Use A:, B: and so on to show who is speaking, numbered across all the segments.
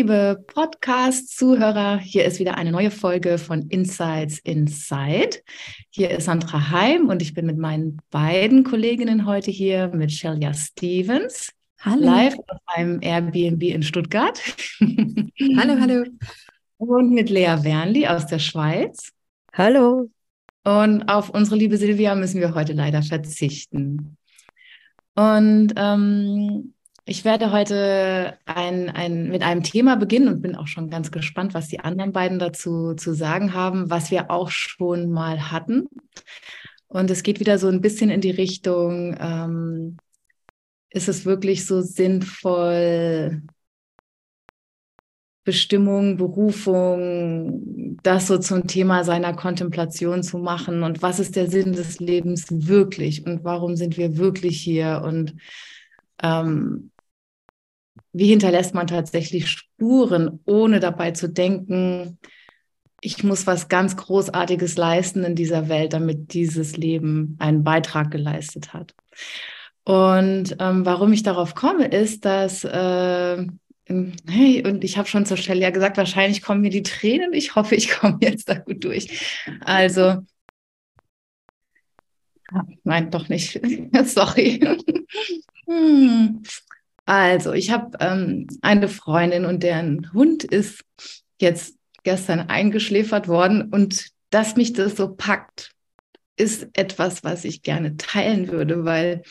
A: Liebe Podcast-Zuhörer, hier ist wieder eine neue Folge von Insights Inside. Hier ist Sandra Heim und ich bin mit meinen beiden Kolleginnen heute hier mit Shelia Stevens. Hallo. Live auf einem Airbnb in Stuttgart.
B: hallo, hallo.
A: Und mit Lea Wernli aus der Schweiz.
B: Hallo.
A: Und auf unsere liebe Silvia müssen wir heute leider verzichten. Und ähm, ich werde heute ein, ein, mit einem Thema beginnen und bin auch schon ganz gespannt, was die anderen beiden dazu zu sagen haben, was wir auch schon mal hatten. Und es geht wieder so ein bisschen in die Richtung, ähm, ist es wirklich so sinnvoll, Bestimmung, Berufung, das so zum Thema seiner Kontemplation zu machen? Und was ist der Sinn des Lebens wirklich? Und warum sind wir wirklich hier? Und ähm, wie hinterlässt man tatsächlich Spuren, ohne dabei zu denken, ich muss was ganz Großartiges leisten in dieser Welt, damit dieses Leben einen Beitrag geleistet hat. Und ähm, warum ich darauf komme, ist, dass, äh, hey, und ich habe schon zur Stelle ja gesagt, wahrscheinlich kommen mir die Tränen. Ich hoffe, ich komme jetzt da gut durch. Also, nein, doch nicht. Sorry. hm. Also, ich habe ähm, eine Freundin und deren Hund ist jetzt gestern eingeschläfert worden und dass mich das so packt, ist etwas, was ich gerne teilen würde, weil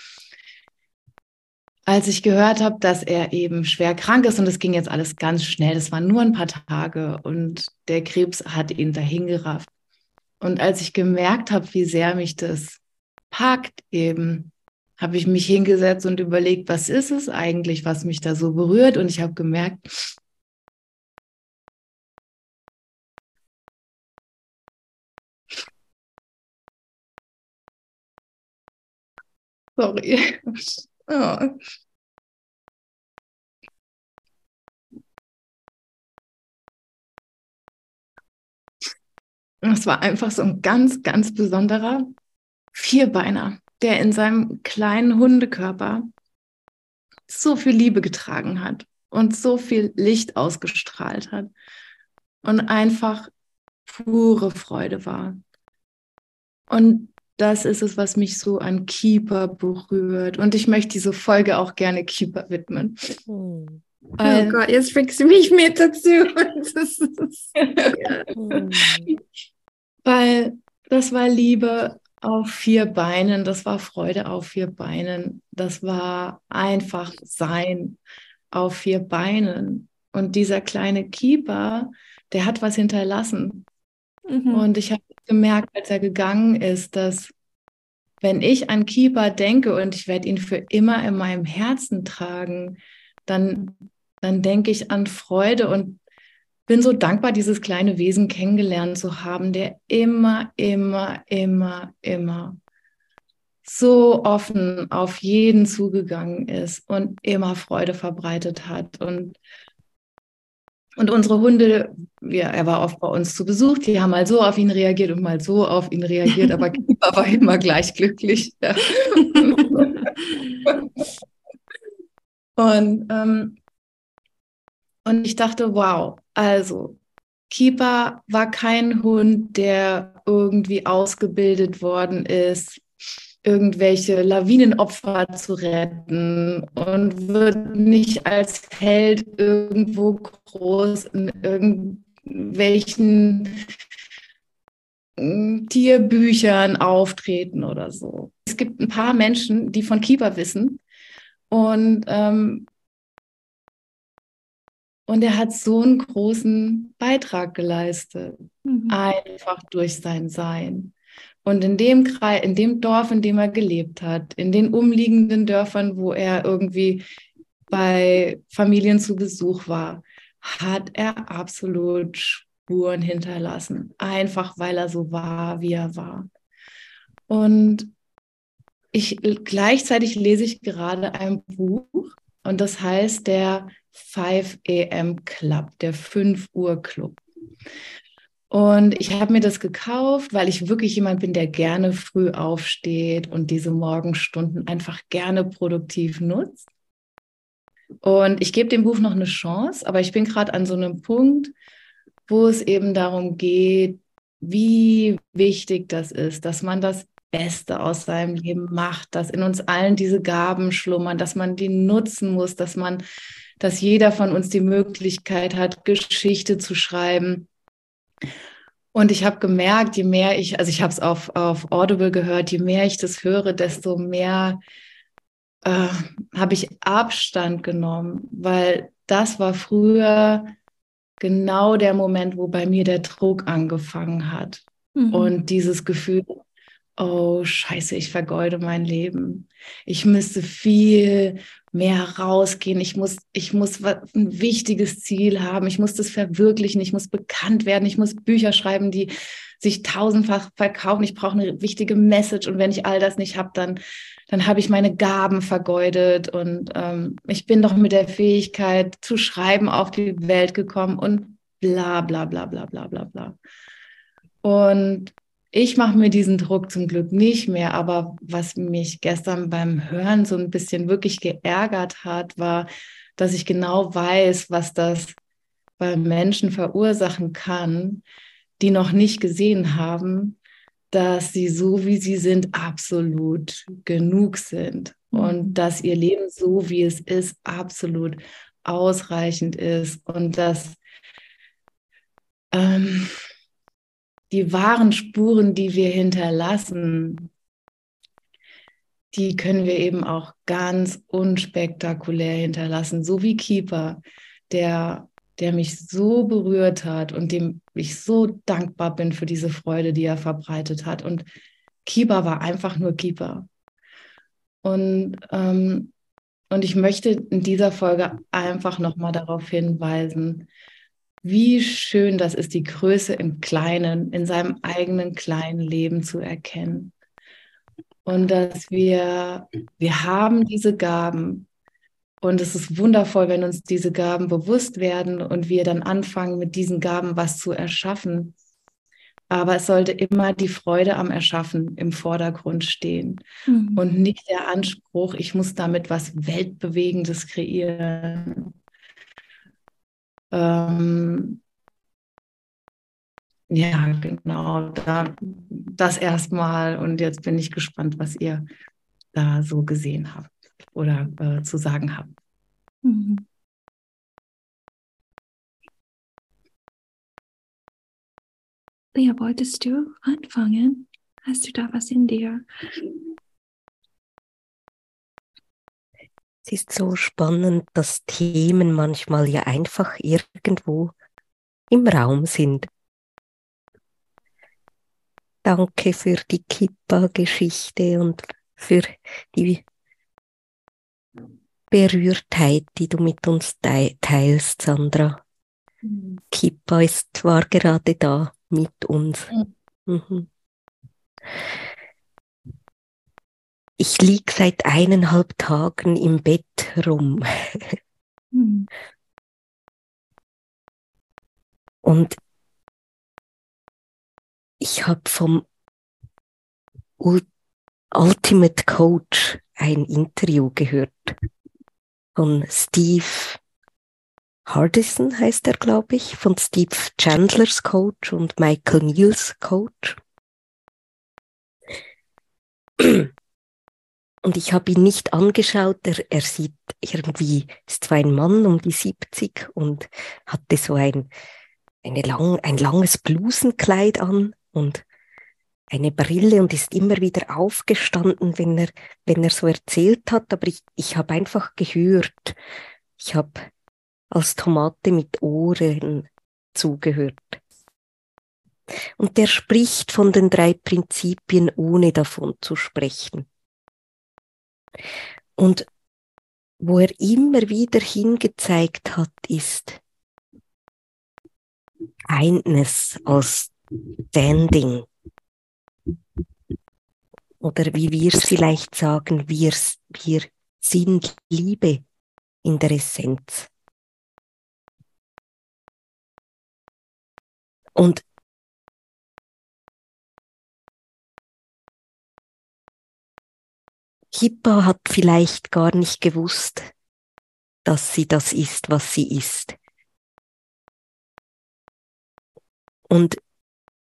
A: als ich gehört habe, dass er eben schwer krank ist und es ging jetzt alles ganz schnell, das waren nur ein paar Tage und der Krebs hat ihn dahingerafft. Und als ich gemerkt habe, wie sehr mich das packt eben, habe ich mich hingesetzt und überlegt, was ist es eigentlich, was mich da so berührt. Und ich habe gemerkt, sorry. Oh. Es war einfach so ein ganz, ganz besonderer Vierbeiner der in seinem kleinen Hundekörper so viel Liebe getragen hat und so viel Licht ausgestrahlt hat und einfach pure Freude war. Und das ist es, was mich so an Keeper berührt. Und ich möchte diese Folge auch gerne Keeper widmen.
B: Oh, oh Gott, jetzt bringst du mich mit dazu. Das ist,
A: ja. Weil das war Liebe auf vier Beinen, das war Freude auf vier Beinen, das war einfach Sein auf vier Beinen. Und dieser kleine Keeper, der hat was hinterlassen. Mhm. Und ich habe gemerkt, als er gegangen ist, dass wenn ich an Keeper denke und ich werde ihn für immer in meinem Herzen tragen, dann, dann denke ich an Freude und bin so dankbar, dieses kleine Wesen kennengelernt zu haben, der immer, immer, immer, immer so offen auf jeden zugegangen ist und immer Freude verbreitet hat. Und, und unsere Hunde, ja, er war oft bei uns zu Besuch, die haben mal so auf ihn reagiert und mal so auf ihn reagiert, aber Kiefer war immer gleich glücklich. Ja. und ähm, und ich dachte, wow, also Keeper war kein Hund, der irgendwie ausgebildet worden ist, irgendwelche Lawinenopfer zu retten und wird nicht als Held irgendwo groß in irgendwelchen hm, Tierbüchern auftreten oder so. Es gibt ein paar Menschen, die von Keeper wissen und ähm, und er hat so einen großen Beitrag geleistet, mhm. einfach durch sein Sein. Und in dem Kreis, in dem Dorf, in dem er gelebt hat, in den umliegenden Dörfern, wo er irgendwie bei Familien zu Besuch war, hat er absolut Spuren hinterlassen. Einfach weil er so war, wie er war. Und ich gleichzeitig lese ich gerade ein Buch und das heißt der 5 AM Club, der 5 Uhr Club. Und ich habe mir das gekauft, weil ich wirklich jemand bin, der gerne früh aufsteht und diese Morgenstunden einfach gerne produktiv nutzt. Und ich gebe dem Buch noch eine Chance, aber ich bin gerade an so einem Punkt, wo es eben darum geht, wie wichtig das ist, dass man das Beste aus seinem Leben macht, dass in uns allen diese Gaben schlummern, dass man die nutzen muss, dass man, dass jeder von uns die Möglichkeit hat, Geschichte zu schreiben, und ich habe gemerkt, je mehr ich, also ich habe es auf, auf Audible gehört, je mehr ich das höre, desto mehr äh, habe ich Abstand genommen, weil das war früher genau der Moment, wo bei mir der Druck angefangen hat. Mhm. Und dieses Gefühl, oh scheiße, ich vergeude mein Leben. Ich müsste viel mehr rausgehen. Ich muss, ich muss ein wichtiges Ziel haben. Ich muss das verwirklichen. Ich muss bekannt werden. Ich muss Bücher schreiben, die sich tausendfach verkaufen. Ich brauche eine wichtige Message. Und wenn ich all das nicht habe, dann, dann habe ich meine Gaben vergeudet. Und ähm, ich bin doch mit der Fähigkeit zu schreiben auf die Welt gekommen und bla, bla, bla, bla, bla, bla, bla. Und ich mache mir diesen Druck zum Glück nicht mehr, aber was mich gestern beim Hören so ein bisschen wirklich geärgert hat, war, dass ich genau weiß, was das bei Menschen verursachen kann, die noch nicht gesehen haben, dass sie so, wie sie sind, absolut genug sind und mhm. dass ihr Leben so, wie es ist, absolut ausreichend ist und dass ähm, die wahren Spuren, die wir hinterlassen, die können wir eben auch ganz unspektakulär hinterlassen, so wie Keeper, der, der mich so berührt hat und dem ich so dankbar bin für diese Freude, die er verbreitet hat. Und Keeper war einfach nur Keeper. Und, ähm, und ich möchte in dieser Folge einfach nochmal darauf hinweisen, wie schön das ist, die Größe im Kleinen, in seinem eigenen kleinen Leben zu erkennen. Und dass wir, wir haben diese Gaben. Und es ist wundervoll, wenn uns diese Gaben bewusst werden und wir dann anfangen, mit diesen Gaben was zu erschaffen. Aber es sollte immer die Freude am Erschaffen im Vordergrund stehen mhm. und nicht der Anspruch, ich muss damit was Weltbewegendes kreieren. Ähm, ja, genau, da, das erstmal. Und jetzt bin ich gespannt, was ihr da so gesehen habt oder äh, zu sagen habt. Mhm.
B: Lea, wolltest du anfangen? Hast du da was in dir?
C: Es ist so spannend, dass Themen manchmal ja einfach irgendwo im Raum sind. Danke für die Kippa-Geschichte und für die Berührtheit, die du mit uns teilst, Sandra. Mhm. Kippa ist, war gerade da mit uns. Mhm. Mhm. Ich lieg seit eineinhalb Tagen im Bett rum. Hm. Und ich habe vom Ultimate Coach ein Interview gehört von Steve Hardison heißt er, glaube ich, von Steve Chandlers Coach und Michael Neals Coach. Und ich habe ihn nicht angeschaut. Er, er sieht irgendwie, ist zwar ein Mann um die 70 und hatte so ein, eine lang, ein langes Blusenkleid an und eine Brille und ist immer wieder aufgestanden, wenn er, wenn er so erzählt hat. Aber ich, ich habe einfach gehört. Ich habe als Tomate mit Ohren zugehört. Und der spricht von den drei Prinzipien, ohne davon zu sprechen. Und wo er immer wieder hingezeigt hat, ist Kindness als Standing. Oder wie wir es vielleicht sagen, wir, wir sind Liebe in der Essenz. Und Hippa hat vielleicht gar nicht gewusst, dass sie das ist, was sie ist. Und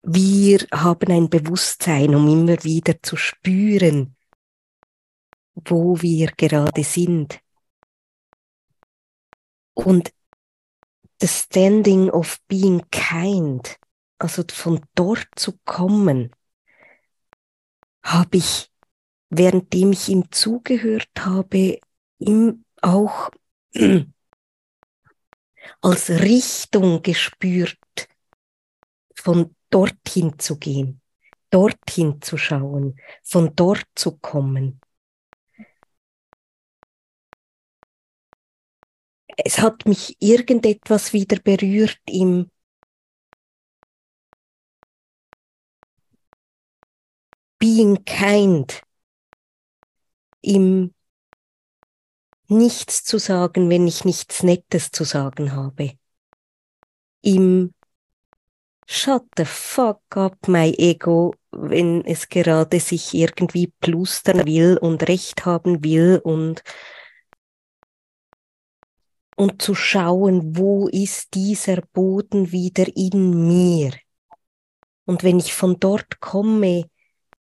C: wir haben ein Bewusstsein, um immer wieder zu spüren, wo wir gerade sind. Und the standing of being kind, also von dort zu kommen, habe ich währenddem ich ihm zugehört habe, ihm auch als Richtung gespürt, von dorthin zu gehen, dorthin zu schauen, von dort zu kommen. Es hat mich irgendetwas wieder berührt im Being kind, ihm nichts zu sagen, wenn ich nichts Nettes zu sagen habe. Ihm Shut the fuck up, my ego, wenn es gerade sich irgendwie plustern will und Recht haben will und und zu schauen, wo ist dieser Boden wieder in mir. Und wenn ich von dort komme,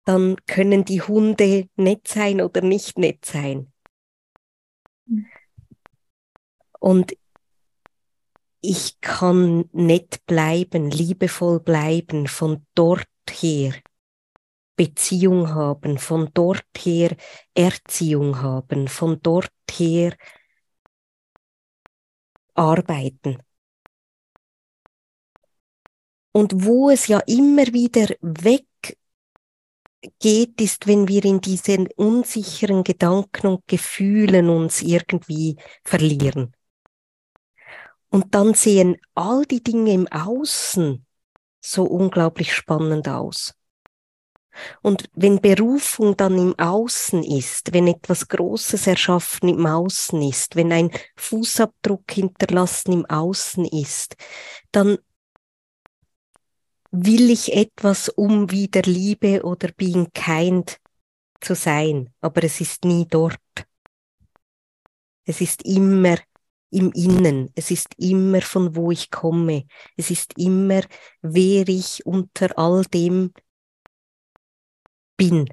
C: dann können die Hunde nett sein oder nicht nett sein. Und ich kann nett bleiben, liebevoll bleiben, von dort her Beziehung haben, von dort her Erziehung haben, von dort her arbeiten. Und wo es ja immer wieder weg geht, ist, wenn wir in diesen unsicheren Gedanken und Gefühlen uns irgendwie verlieren. Und dann sehen all die Dinge im Außen so unglaublich spannend aus. Und wenn Berufung dann im Außen ist, wenn etwas Großes erschaffen im Außen ist, wenn ein Fußabdruck hinterlassen im Außen ist, dann will ich etwas, um wieder Liebe oder being kind zu sein, aber es ist nie dort. Es ist immer im Innen, es ist immer von wo ich komme, es ist immer, wer ich unter all dem bin.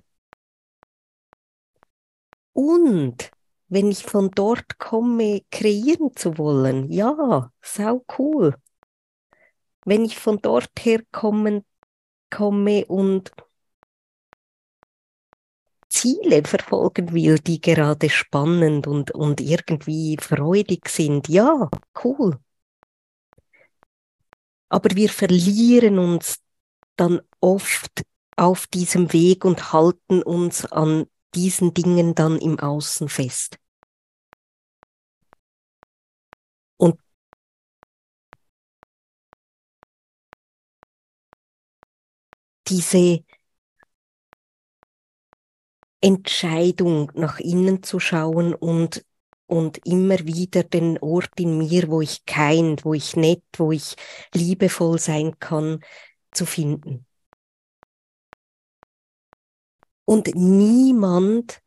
C: Und wenn ich von dort komme, kreieren zu wollen, ja, sau cool wenn ich von dort her kommen, komme und Ziele verfolgen will, die gerade spannend und, und irgendwie freudig sind, ja, cool. Aber wir verlieren uns dann oft auf diesem Weg und halten uns an diesen Dingen dann im Außen fest. Diese Entscheidung, nach innen zu schauen und, und immer wieder den Ort in mir, wo ich kind, wo ich nett, wo ich liebevoll sein kann, zu finden. Und niemand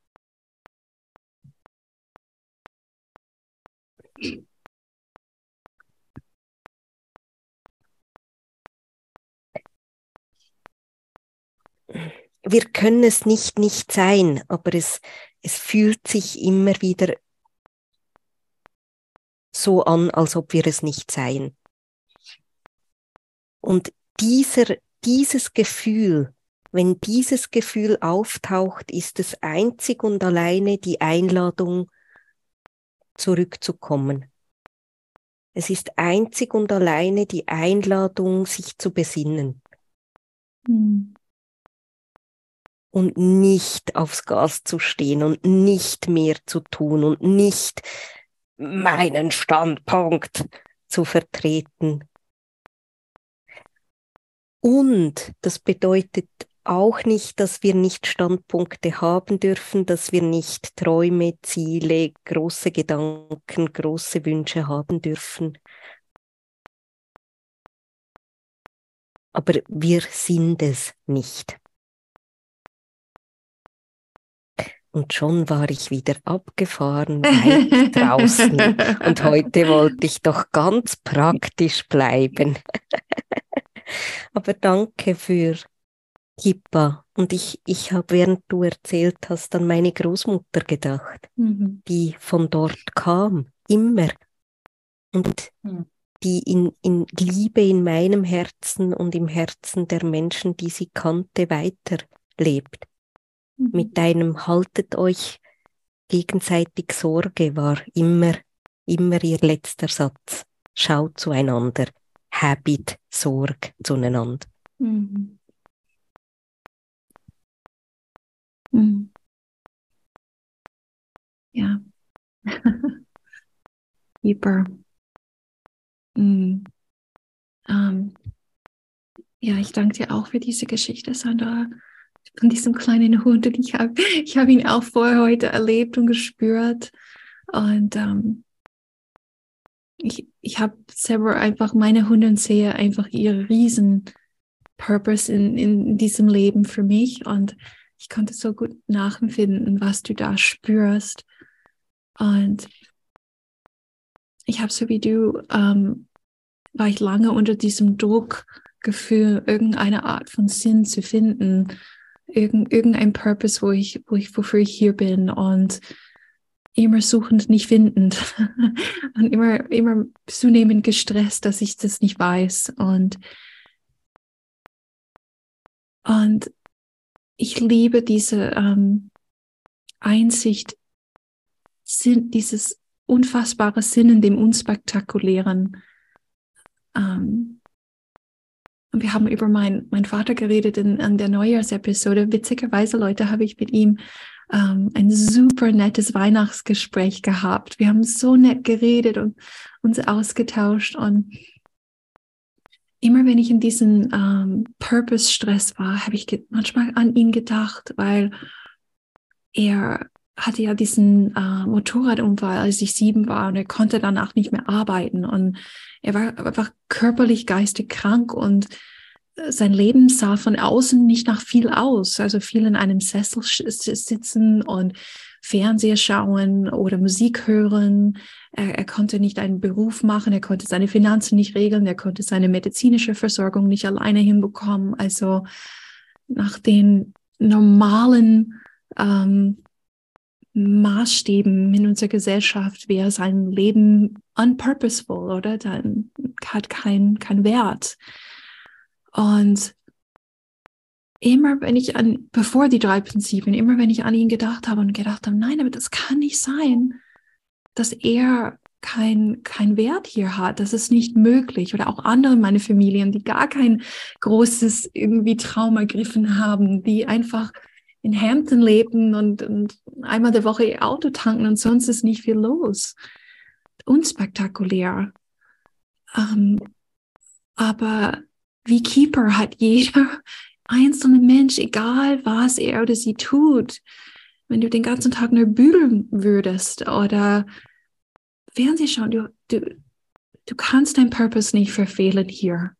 C: wir können es nicht nicht sein, aber es, es fühlt sich immer wieder so an, als ob wir es nicht seien. Und dieser, dieses Gefühl, wenn dieses Gefühl auftaucht, ist es einzig und alleine die Einladung, zurückzukommen. Es ist einzig und alleine die Einladung, sich zu besinnen. Mhm und nicht aufs Gas zu stehen und nicht mehr zu tun und nicht meinen Standpunkt zu vertreten. Und das bedeutet auch nicht, dass wir nicht Standpunkte haben dürfen, dass wir nicht Träume, Ziele, große Gedanken, große Wünsche haben dürfen. Aber wir sind es nicht. Und schon war ich wieder abgefahren, weit draußen. Und heute wollte ich doch ganz praktisch bleiben. Aber danke für Kippa. Und ich, ich habe, während du erzählt hast, an meine Großmutter gedacht, mhm. die von dort kam, immer. Und mhm. die in, in Liebe in meinem Herzen und im Herzen der Menschen, die sie kannte, weiterlebt. Mit deinem Haltet euch gegenseitig Sorge war immer, immer ihr letzter Satz. Schaut zueinander, habit Sorge zueinander. Mhm.
B: Mhm. Ja. Deeper. Mhm. Ähm. Ja, ich danke dir auch für diese Geschichte, Sandra von diesem kleinen Hund. Und ich habe ich hab ihn auch vorher heute erlebt und gespürt. Und ähm, ich, ich habe selber einfach meine Hunde und sehe einfach ihre riesen Purpose in, in diesem Leben für mich. Und ich konnte so gut nachempfinden, was du da spürst. Und ich habe so wie du, ähm, war ich lange unter diesem Druckgefühl, irgendeine Art von Sinn zu finden irgend, irgendein Purpose, wo ich, wo ich, wofür ich hier bin und immer suchend, nicht findend und immer, immer zunehmend gestresst, dass ich das nicht weiß und, und ich liebe diese ähm, Einsicht, Sinn, dieses unfassbare Sinn in dem Unspektakulären. Ähm, und wir haben über meinen mein Vater geredet in, in der Neujahrsepisode. Witzigerweise, Leute, habe ich mit ihm ähm, ein super nettes Weihnachtsgespräch gehabt. Wir haben so nett geredet und uns ausgetauscht. Und immer wenn ich in diesem ähm, Purpose-Stress war, habe ich manchmal an ihn gedacht, weil er hatte ja diesen äh, Motorradunfall, als ich sieben war und er konnte danach nicht mehr arbeiten und er war einfach körperlich, geistig krank und äh, sein Leben sah von außen nicht nach viel aus. Also viel in einem Sessel sitzen und Fernseher schauen oder Musik hören. Er, er, konnte nicht einen Beruf machen, er konnte seine Finanzen nicht regeln, er konnte seine medizinische Versorgung nicht alleine hinbekommen. Also nach den normalen ähm, Maßstäben in unserer Gesellschaft wäre sein Leben unpurposeful, oder? Dann hat kein, kein Wert. Und immer wenn ich an, bevor die drei Prinzipien, immer wenn ich an ihn gedacht habe und gedacht habe, nein, aber das kann nicht sein, dass er kein, kein Wert hier hat. Das ist nicht möglich. Oder auch andere meine Familien, die gar kein großes irgendwie Traum ergriffen haben, die einfach in Hampton leben und, und einmal der Woche ihr Auto tanken und sonst ist nicht viel los. Unspektakulär. Ähm, aber wie Keeper hat jeder einzelne Mensch, egal was er oder sie tut, wenn du den ganzen Tag nur bügeln würdest oder Fernseh schauen, du, du, du kannst dein Purpose nicht verfehlen hier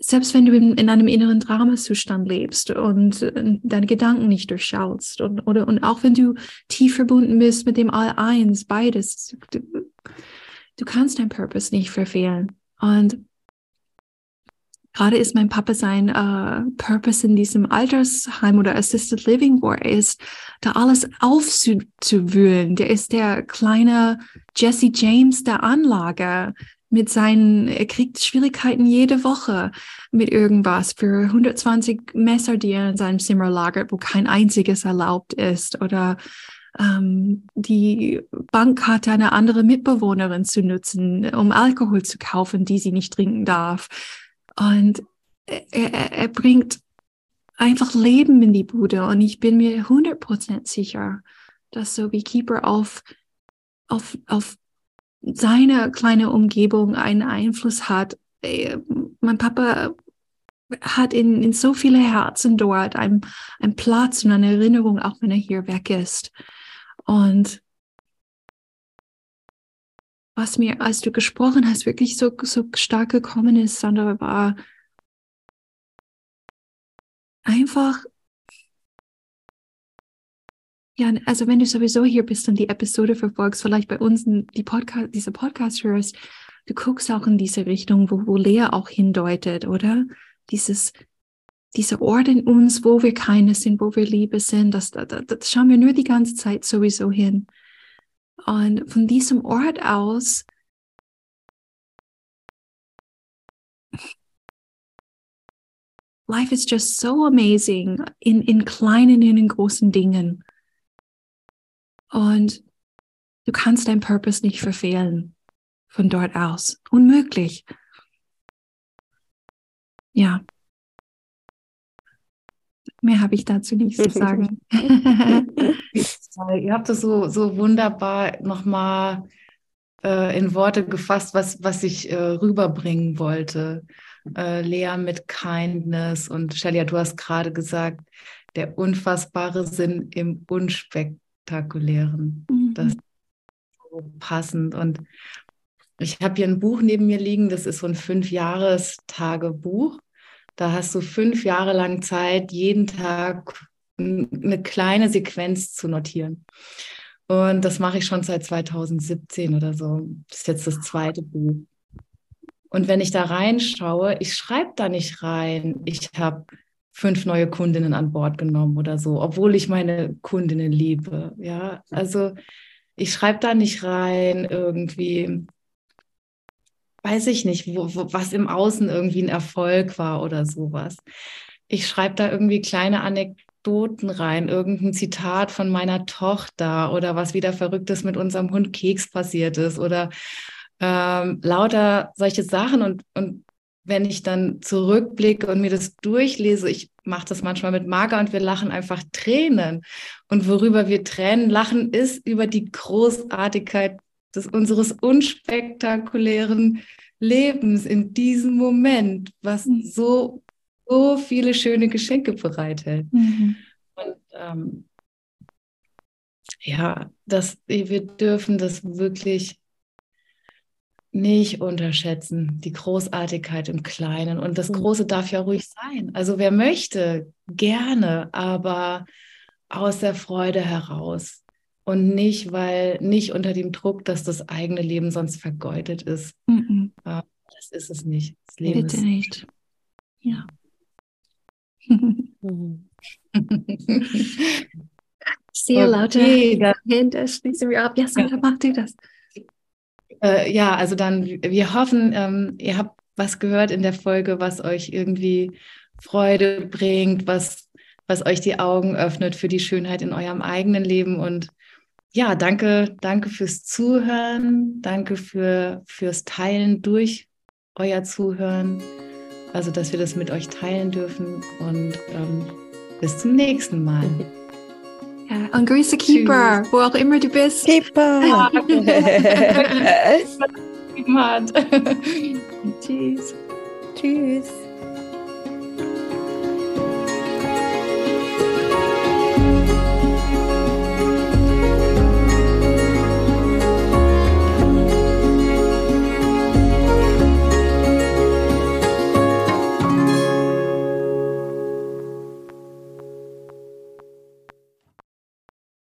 B: selbst wenn du in, in einem inneren Dramazustand lebst und äh, deine Gedanken nicht durchschaust und, oder, und auch wenn du tief verbunden bist mit dem All-Eins, beides, du, du kannst dein Purpose nicht verfehlen. Und gerade ist mein Papa sein uh, Purpose in diesem Altersheim oder Assisted Living, wo er ist, da alles aufzuwühlen. Der ist der kleine Jesse James der Anlage, mit seinen, er kriegt Schwierigkeiten jede Woche mit irgendwas für 120 Messer, die er in seinem Zimmer lagert, wo kein einziges erlaubt ist oder ähm, die Bankkarte einer anderen Mitbewohnerin zu nutzen, um Alkohol zu kaufen, die sie nicht trinken darf. Und er, er, bringt einfach leben in die Bude. Und ich bin mir 100% sicher, dass so wie Keeper auf, auf, auf seine kleine Umgebung einen Einfluss hat. Äh, mein Papa hat in, in so viele Herzen dort einen, einen Platz und eine Erinnerung, auch wenn er hier weg ist. Und was mir, als du gesprochen hast, wirklich so, so stark gekommen ist, Sandra, war einfach, ja, also wenn du sowieso hier bist und die Episode verfolgst, vielleicht bei uns die Podcast, diese Podcast hörst, du guckst auch in diese Richtung, wo, wo Lea auch hindeutet, oder? Dieses, dieser Ort in uns, wo wir keine sind, wo wir Liebe sind, das, das, das schauen wir nur die ganze Zeit sowieso hin. Und von diesem Ort aus life is just so amazing in, in kleinen und in großen Dingen. Und du kannst dein Purpose nicht verfehlen von dort aus. Unmöglich. Ja. Mehr habe ich dazu nicht zu sagen.
A: Ihr habt das so, so wunderbar nochmal äh, in Worte gefasst, was, was ich äh, rüberbringen wollte. Äh, Lea mit Kindness und Shelia, du hast gerade gesagt, der unfassbare Sinn im Unspektakulären. Mhm. Das ist so passend. Und ich habe hier ein Buch neben mir liegen, das ist so ein Fünf-Jahres-Tagebuch. Da hast du fünf Jahre lang Zeit, jeden Tag eine kleine Sequenz zu notieren. Und das mache ich schon seit 2017 oder so. Das ist jetzt das zweite Buch. Und wenn ich da reinschaue, ich schreibe da nicht rein, ich habe fünf neue Kundinnen an Bord genommen oder so, obwohl ich meine Kundinnen liebe. Ja, also ich schreibe da nicht rein irgendwie, weiß ich nicht, wo, wo, was im Außen irgendwie ein Erfolg war oder sowas. Ich schreibe da irgendwie kleine Anekdoten rein, irgendein Zitat von meiner Tochter oder was wieder Verrücktes mit unserem Hund Keks passiert ist oder ähm, lauter solche Sachen und, und wenn ich dann zurückblicke und mir das durchlese, ich mache das manchmal mit Marga und wir lachen einfach Tränen. Und worüber wir Tränen lachen, ist über die Großartigkeit des unseres unspektakulären Lebens in diesem Moment, was mhm. so, so viele schöne Geschenke bereithält. Mhm. Und ähm, ja, das, wir dürfen das wirklich nicht unterschätzen, die Großartigkeit im Kleinen. Und das Große darf ja ruhig sein. Also wer möchte, gerne, aber aus der Freude heraus. Und nicht, weil nicht unter dem Druck, dass das eigene Leben sonst vergeudet ist. Mhm. Das ist es nicht. Das Leben
B: Bitte
A: ist
B: nicht. Ja. Sehr okay, lauter Hände schließen wir ab. Ja, Sandra, ja. mach dir das.
A: Äh, ja, also dann, wir hoffen, ähm, ihr habt was gehört in der Folge, was euch irgendwie Freude bringt, was, was euch die Augen öffnet für die Schönheit in eurem eigenen Leben. Und ja, danke, danke fürs Zuhören, danke für, fürs Teilen durch euer Zuhören. Also, dass wir das mit euch teilen dürfen. Und ähm, bis zum nächsten Mal.
B: Ja, und grüße Keeper, Tschüss. wo auch immer du bist.
C: Keeper.
A: Ja.
B: Tschüss.
C: Tschüss.